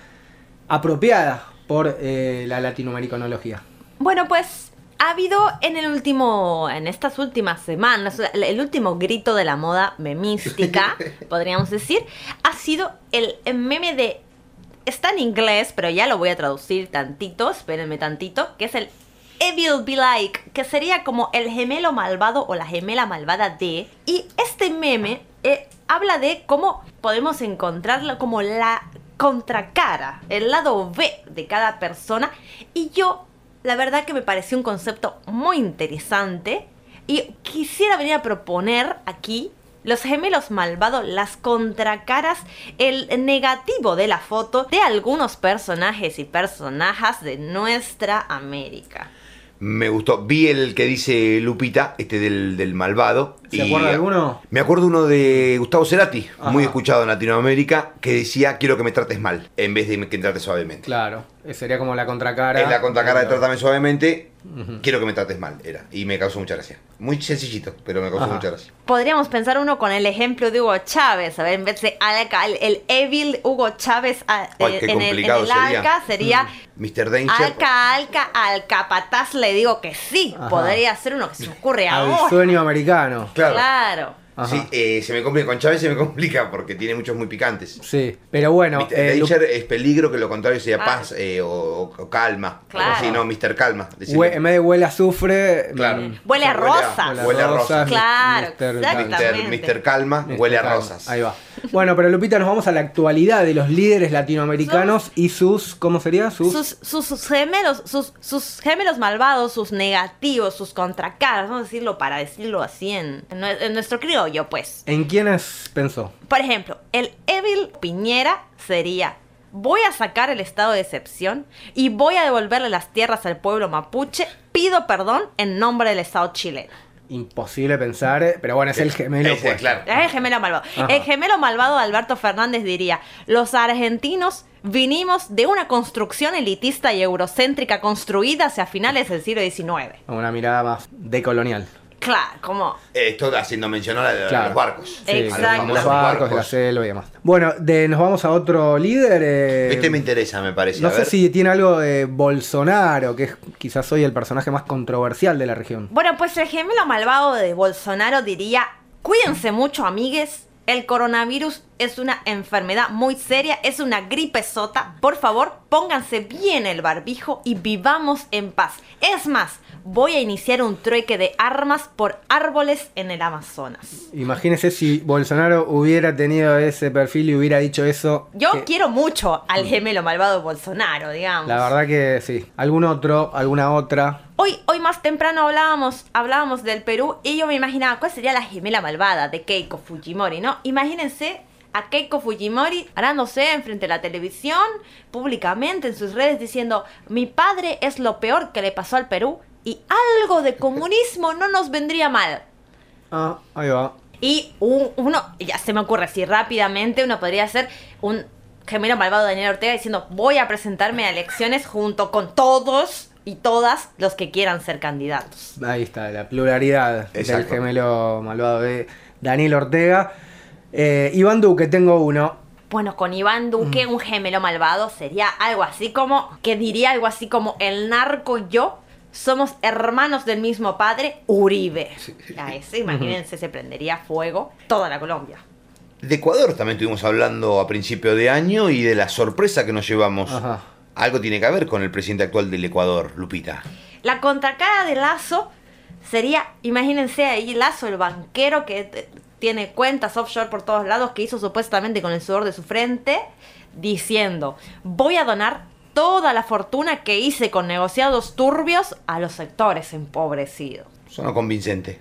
apropiada por eh, la latinoamericanología? Bueno, pues ha habido en el último, en estas últimas semanas, el último grito de la moda memística, podríamos decir, ha sido el meme de, está en inglés, pero ya lo voy a traducir tantito, espérenme tantito, que es el Evil Be Like, que sería como el gemelo malvado o la gemela malvada de. Y este meme eh, habla de cómo podemos encontrarlo como la contracara, el lado B de cada persona. Y yo, la verdad que me pareció un concepto muy interesante. Y quisiera venir a proponer aquí los gemelos malvados, las contracaras, el negativo de la foto de algunos personajes y personajes de nuestra América. Me gustó. Vi el que dice Lupita, este del, del malvado. ¿Se acuerda de alguno? Me acuerdo uno de Gustavo Cerati, Ajá. muy escuchado en Latinoamérica, que decía quiero que me trates mal, en vez de que me trates suavemente. Claro, eh, sería como la contracara. Es la contracara de trátame suavemente, Quiero que me trates mal, era. Y me causó mucha gracia. Muy sencillito, pero me causó Ajá. mucha gracia. Podríamos pensar uno con el ejemplo de Hugo Chávez, a ver, en vez de Alca, el, el evil Hugo Chávez ah, Ay, eh, qué en, el, en complicado el sería. Alca sería Mr. Danger. Alca, Alca, al capataz le digo que sí, Ajá. podría ser uno que se me ocurre Al ahora. sueño americano. Claro. Claro. Ajá. Sí, eh, se me complica, con Chávez se me complica porque tiene muchos muy picantes. Sí, pero bueno. Mr. eh, Lu- es peligro, que lo contrario sería Ah. paz eh, o, o calma. Claro. Sí, no, Mr. Calma. hue- en vez de huele a azufre. Claro. mm, Huele a Huele a- rosas. Huele a rosas. Claro, Mr. exactamente. Mr. Calma Mr. huele a Calma. rosas. Ahí va. Bueno, pero Lupita, nos vamos a la actualidad de los líderes latinoamericanos y sus. ¿Cómo sería? Sus. Sus, sus, sus gemelos, sus, sus gemelos malvados, sus negativos, sus contracaras, vamos a decirlo para decirlo así en, en nue- en criollo, pues. ¿En quiénes pensó? Por ejemplo, el Evil Piñera sería, voy a sacar el estado de excepción y voy a devolverle las tierras al pueblo mapuche, pido perdón en nombre del Estado chileno. Imposible pensar, eh, pero bueno, es el gemelo. Ese, pues. claro. Es el gemelo malvado. Ajá. El gemelo malvado de Alberto Fernández diría, los argentinos vinimos de una construcción elitista y eurocéntrica construida hacia finales del siglo XIX. Una mirada más decolonial. Claro, como... Esto haciendo mención a, la de Claro. los barcos. Sí, Exacto. los famosos barcos, de la selva y demás. Bueno, de, nos vamos a otro líder. eh, Este me interesa, me parece. no a sé ver. si tiene algo de Bolsonaro, que es quizás hoy el personaje más controversial de la región. Bueno, pues el gemelo malvado de Bolsonaro diría, cuídense mucho, amigues. El coronavirus es una enfermedad muy seria, es una gripe sota. Por favor, pónganse bien el barbijo y vivamos en paz. Es más, voy a iniciar un trueque de armas por árboles en el Amazonas. Imagínese si Bolsonaro hubiera tenido ese perfil y hubiera dicho eso. Yo que- quiero mucho al gemelo malvado Bolsonaro, digamos. La verdad que sí. ¿Algún otro? ¿Alguna otra? Hoy, hoy más temprano hablábamos, hablábamos del Perú y yo me imaginaba cuál sería la gemela malvada de Keiko Fujimori, ¿no? Imagínense a Keiko Fujimori parándose enfrente de la televisión, públicamente en sus redes diciendo, mi padre es lo peor que le pasó al Perú y algo de comunismo no nos vendría mal. Ah, ahí va. Y un- uno, ya se me ocurre así rápidamente, uno podría ser un gemelo malvado de Daniel Ortega diciendo, voy a presentarme a elecciones junto con todos y todas los que quieran ser candidatos. Ahí está, la pluralidad del Exacto. gemelo malvado de Daniel Ortega. Eh, Iván Duque, tengo uno. Bueno, con Iván Duque, un gemelo malvado sería algo así como, que diría algo así como, el narco y yo somos hermanos del mismo padre, Uribe. A ese, imagínense, se prendería fuego toda la Colombia. De Ecuador también estuvimos hablando a principio de año y de la sorpresa que nos llevamos. Ajá. Algo tiene que ver con el presidente actual del Ecuador, Lupita. La contracara de Lazo sería, imagínense ahí Lazo, el banquero que tiene cuentas offshore por todos lados, que hizo supuestamente con el sudor de su frente, diciendo, voy a donar toda la fortuna que hice con negociados turbios a los sectores empobrecidos. Sonó convincente.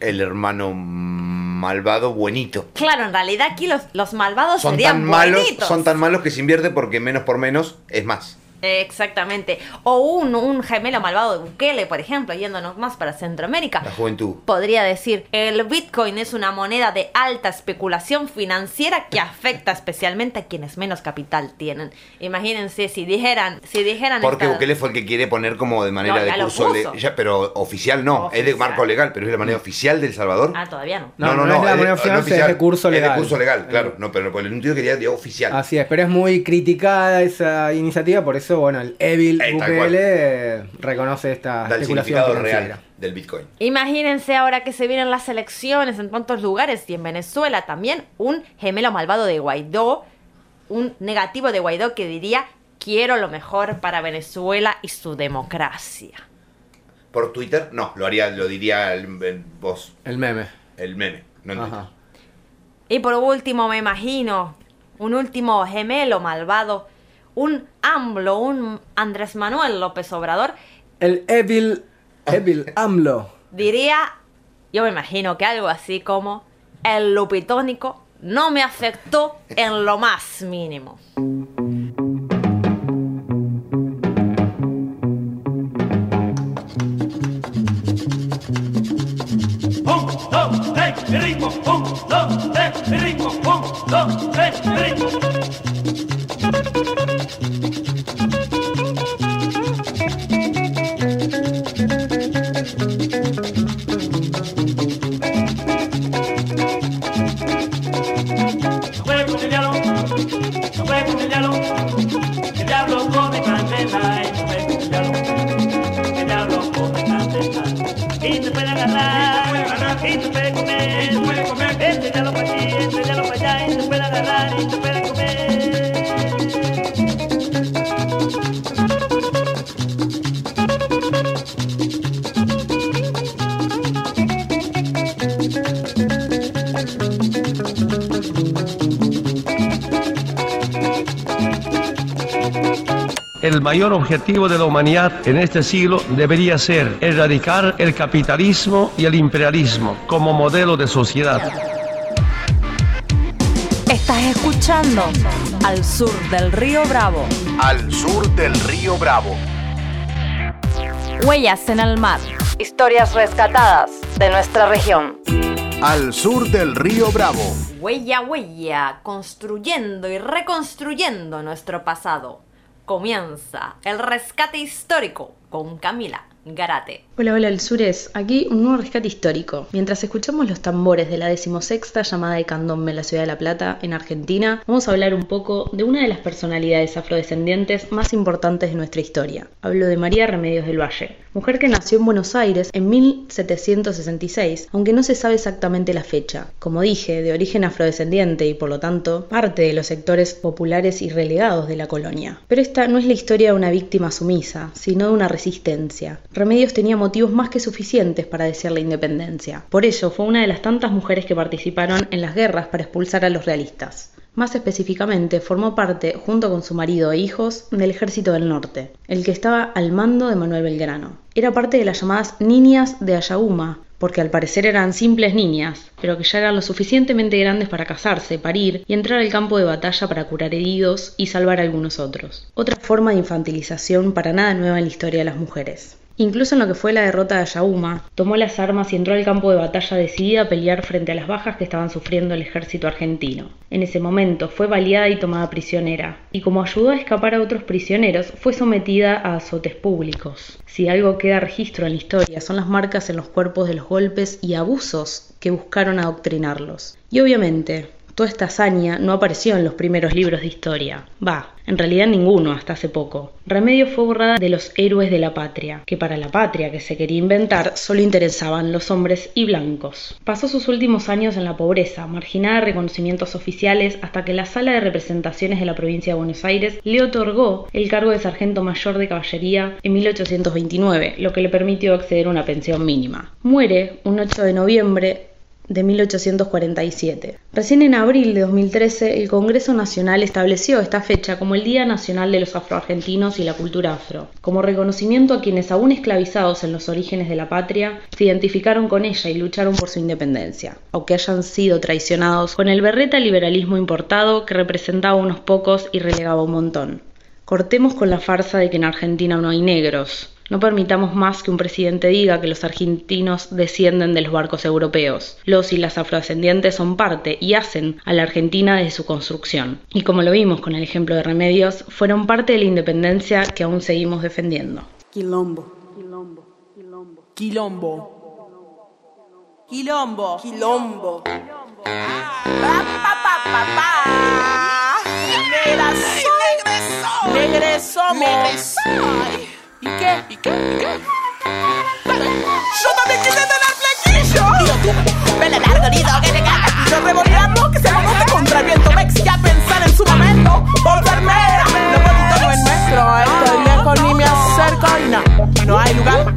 El hermano malvado buenito. Claro, en realidad aquí los, los malvados Son serían tan malos, buenitos. son tan malos que se invierte porque menos por menos es más. Exactamente. O un, un gemelo malvado de Bukele, por ejemplo, yéndonos más para Centroamérica. La juventud. Podría decir, el Bitcoin es una moneda de alta especulación financiera que afecta especialmente a quienes menos capital tienen. Imagínense si dijeran, si dijeran Porque esta- Bukele fue el que quiere poner como de manera No, de curso le- ya, pero oficial no, es de marco legal, pero es de manera oficial de El Salvador. Ah, todavía no. No, no, es la moneda oficial, es de curso Es legal. de curso legal, claro. No, pero por el sentido quería de oficial. Así es, pero es muy criticada esa iniciativa, por eso, bueno, el Evil Eh, eh, reconoce esta Da especulación real del Bitcoin. Imagínense ahora que se vienen las elecciones en tantos lugares y en Venezuela también un gemelo malvado de Guaidó, un negativo de Guaidó que diría quiero lo mejor para Venezuela y su democracia. Por Twitter, no, lo haría, lo diría el, el- vos, El meme. el meme, no en Twitter. Y por último me imagino un último gemelo malvado, un AMLO, un Andrés Manuel López Obrador, El Evil, Evil AMLO. diría, yo me imagino que algo así como el lupitónico no me afectó en lo más mínimo. Un, dos, tres, ritmo. Un, dos, tres, ritmo. Un, dos, tres, ritmo. El mayor objetivo de la humanidad en este siglo debería ser erradicar el capitalismo y el imperialismo como modelo de sociedad. Estás escuchando Al Sur del Río Bravo. Al sur del río Bravo. Huellas en el mar. Historias rescatadas de nuestra región. Al sur del río Bravo. Huella a huella, construyendo y reconstruyendo nuestro pasado. Comienza el rescate histórico con Camila Garate. Hola, hola, el Sures. Aquí un nuevo rescate histórico. Mientras escuchamos los tambores de la decimosexta llamada de Candombe en la ciudad de La Plata, en Argentina, vamos a hablar un poco de una de las personalidades afrodescendientes más importantes de nuestra historia. Hablo de María Remedios del Valle, mujer que nació en Buenos Aires en 1766, aunque no se sabe exactamente la fecha. Como dije, de origen afrodescendiente y por lo tanto parte de los sectores populares y relegados de la colonia. Pero esta no es la historia de una víctima sumisa, sino de una resistencia. Remedios tenía motivos más que suficientes para desear la independencia. Por ello, fue una de las tantas mujeres que participaron en las guerras para expulsar a los realistas. Más específicamente, formó parte, junto con su marido e hijos, del Ejército del Norte, el que estaba al mando de Manuel Belgrano. Era parte de las llamadas Niñas de Ayauma, porque al parecer eran simples niñas, pero que ya eran lo suficientemente grandes para casarse, parir y entrar al campo de batalla para curar heridos y salvar a algunos otros. Otra forma de infantilización para nada nueva en la historia de las mujeres. Incluso en lo que fue la derrota de Ayauma, tomó las armas y entró al campo de batalla decidida a pelear frente a las bajas que estaban sufriendo el ejército argentino. En ese momento fue baleada y tomada prisionera, y como ayudó a escapar a otros prisioneros, fue sometida a azotes públicos. Si algo queda registro en la historia son las marcas en los cuerpos de los golpes y abusos que buscaron adoctrinarlos. Y obviamente, Toda esta hazaña no apareció en los primeros libros de historia. Va, en realidad ninguno hasta hace poco. Remedio fue borrada de los héroes de la patria, que para la patria que se quería inventar solo interesaban los hombres y blancos. Pasó sus últimos años en la pobreza, marginada de reconocimientos oficiales, hasta que la Sala de Representaciones de la provincia de Buenos Aires le otorgó el cargo de sargento mayor de caballería en 1829, lo que le permitió acceder a una pensión mínima. Muere un 8 de noviembre de 1847. Recién en abril de 2013, el Congreso Nacional estableció esta fecha como el Día Nacional de los Afroargentinos y la Cultura Afro, como reconocimiento a quienes aún esclavizados en los orígenes de la patria se identificaron con ella y lucharon por su independencia, aunque hayan sido traicionados con el berreta liberalismo importado que representaba unos pocos y relegaba un montón. Cortemos con la farsa de que en Argentina no hay negros. No permitamos más que un presidente diga que los argentinos descienden de los barcos europeos. Los y las afrodescendientes son parte y hacen a la Argentina desde su construcción. Y como lo vimos con el ejemplo de Remedios, fueron parte de la independencia que aún seguimos defendiendo. Quilombo. Quilombo. Quilombo. Quilombo. Quilombo. Negresó. Negresomos. ¿Y qué? ¿Y qué? ¿Y qué? Yo también quise tener flequillo. Tío, tú, pele largo, nido, que te cagas. Yo revoleando, que se monte contra el viento. Me exige a pensar en su momento. Volverme. Lo bonito no es nuestro. Estoy lejos ni me acerco y no, no hay lugar.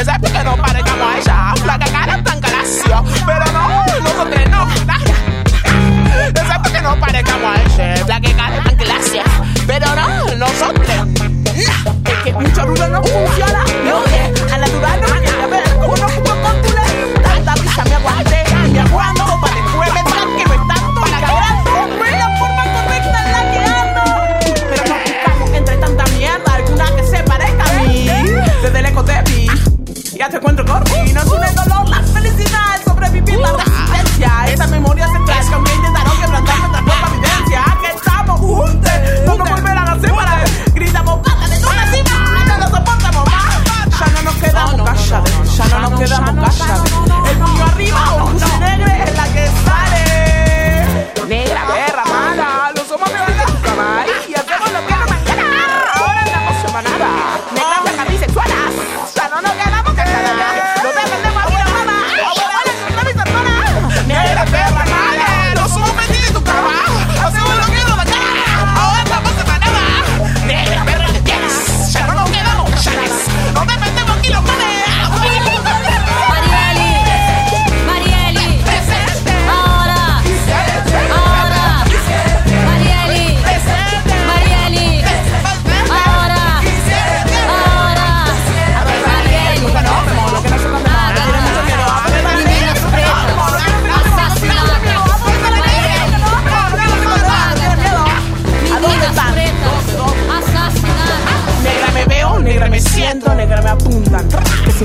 Ese es que no parezcamos a ella. Flaca cara tan galacio. Pero no, nosotros no. Ese es que no parezcamos a ella. Flaca cara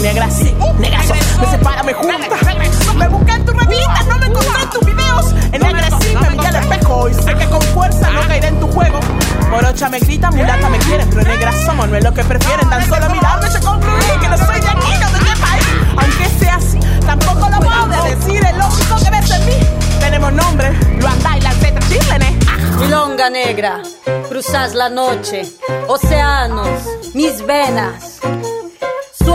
negra sí, negrazo, me separa, me junta. Me busqué en tu revista, no me encontré en tus videos. En negra sí me miré al espejo y sé con fuerza no caeré en tu juego. Morocha me grita, mulata me quieren, pero negra somos, no es lo que prefieren. Tan solo mirarme yo concluí que no soy de aquí, no de qué país. Aunque sea así, tampoco lo puedo decir, es lógico que ves en mí. Tenemos nombre, lo andáis, la Z, chilene. Milonga negra, cruzas la noche, océanos, mis venas.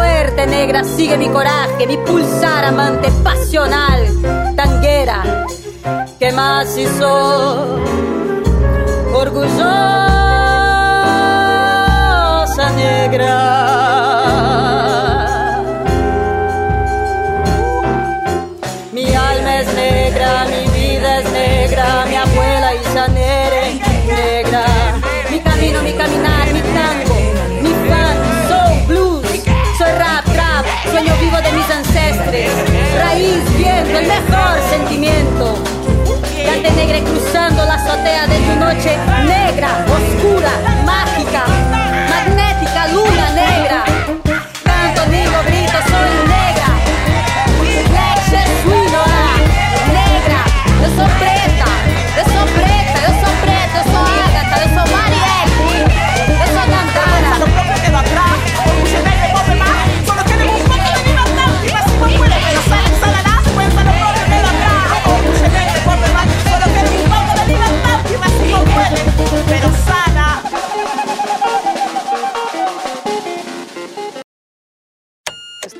Suerte negra, sigue mi coraje, mi pulsar amante pasional, tanguera, que más hizo orgullosa negra. Raíz, viento, el mejor sentimiento. Cante negra cruzando la azotea de tu noche negra, oscura, mágica, magnética, luna negra.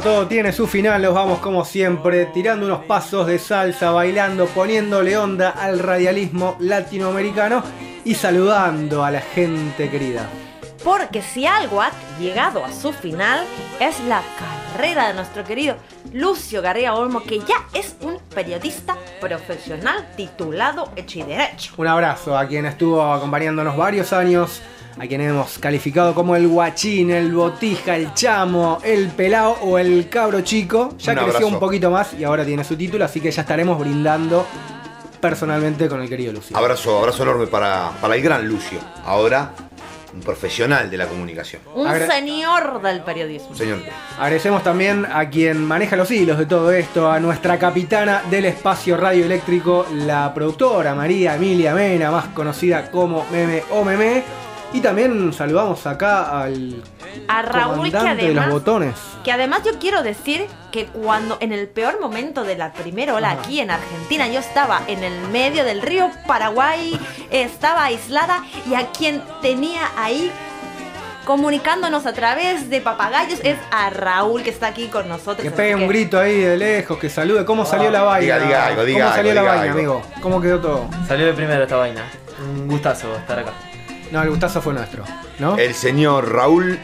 Todo, tiene su final. Los vamos como siempre, tirando unos pasos de salsa, bailando, poniéndole onda al radialismo latinoamericano y saludando a la gente querida. Porque si algo ha llegado a su final es la carrera de nuestro querido Lucio García Olmo, que ya es un periodista profesional titulado hecho y derecho. Un abrazo a quien estuvo acompañándonos varios años, a quien hemos calificado como el guachín, el botija, el chamo, el pelao o el cabro chico. Ya Un creció un poquito más y ahora tiene su título, así que ya estaremos brindando personalmente con el querido Lucio. Abrazo, abrazo enorme para, para el gran Lucio. Ahora, un profesional de la comunicación. Un Agra- señor del periodismo. Señor. Agradecemos también a quien maneja los hilos de todo esto, a nuestra capitana del espacio radioeléctrico, la productora María Emilia Mena, más conocida como Meme o Meme. Y también saludamos acá al A Raúl que comandante de los además, botones. que además yo quiero decir que cuando en el peor momento de la primera ola aquí en Argentina yo estaba en el medio del río Paraguay, estaba aislada y a quien tenía ahí comunicándonos a través de papagayos es a Raúl que está aquí con nosotros. Que pegue un que- grito ahí de lejos, que salude. ¿Cómo salió la vaina? Diga, diga algo, diga ¿Cómo salió algo, la diga vaina, algo. amigo? ¿Cómo quedó todo? Salió de primero esta vaina. Un gustazo estar acá. No, el gustazo fue nuestro, ¿no? El señor Raúl,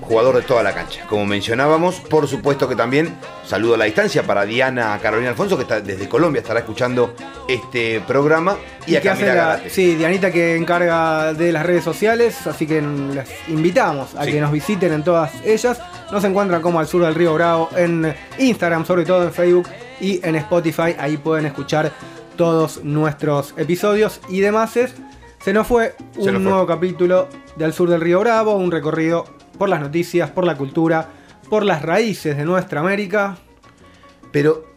jugador de toda la cancha. Como mencionábamos, por supuesto que también saludo a la distancia para Diana Carolina Alfonso, que está desde Colombia estará escuchando este programa. Y, Y a Camila la, Garate. sí, Dianita que encarga de las redes sociales, así que les invitamos a Sí. que nos visiten en todas ellas. Nos encuentran como al sur del río Bravo en Instagram, sobre todo en Facebook y en Spotify. Ahí pueden escuchar todos nuestros episodios y demás. Se nos fue un fue. nuevo capítulo de Al Sur del Río Bravo, un recorrido por las noticias, por la cultura, por las raíces de nuestra América. Pero,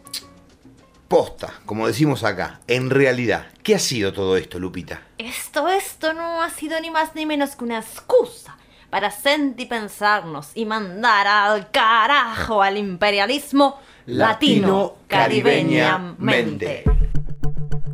posta, como decimos acá, en realidad, ¿qué ha sido todo esto, Lupita? Esto, esto no ha sido ni más ni menos que una excusa para sentipensarnos y mandar al carajo al imperialismo latino caribeñamente.